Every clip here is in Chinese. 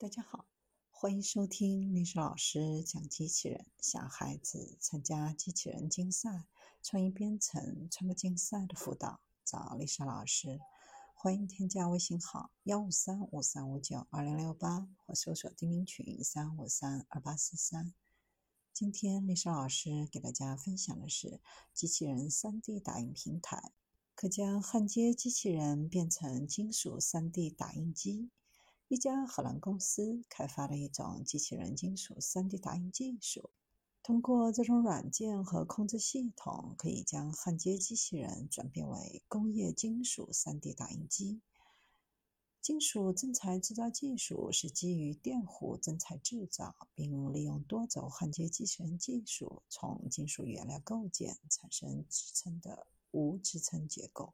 大家好，欢迎收听历史老师讲机器人。小孩子参加机器人竞赛、创意编程、创客竞赛的辅导，找历史老师。欢迎添加微信号幺五三五三五九二零六八，或搜索钉钉群三五三二八四三。今天历史老师给大家分享的是机器人 3D 打印平台，可将焊接机器人变成金属 3D 打印机。一家荷兰公司开发了一种机器人金属 3D 打印技术，通过这种软件和控制系统，可以将焊接机器人转变为工业金属 3D 打印机。金属增材制造技术是基于电弧增材制造，并利用多轴焊接机器人技术，从金属原料构件产生支撑的无支撑结构。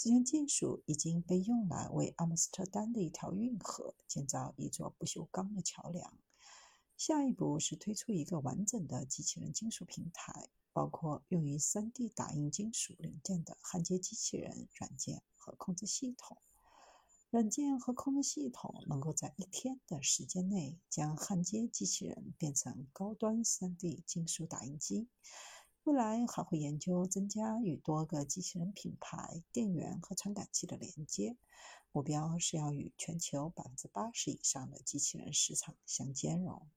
这项技术已经被用来为阿姆斯特丹的一条运河建造一座不锈钢的桥梁。下一步是推出一个完整的机器人金属平台，包括用于 3D 打印金属零件的焊接机器人软件和控制系统。软件和控制系统能够在一天的时间内将焊接机器人变成高端 3D 金属打印机。未来还会研究增加与多个机器人品牌、电源和传感器的连接，目标是要与全球百分之八十以上的机器人市场相兼容。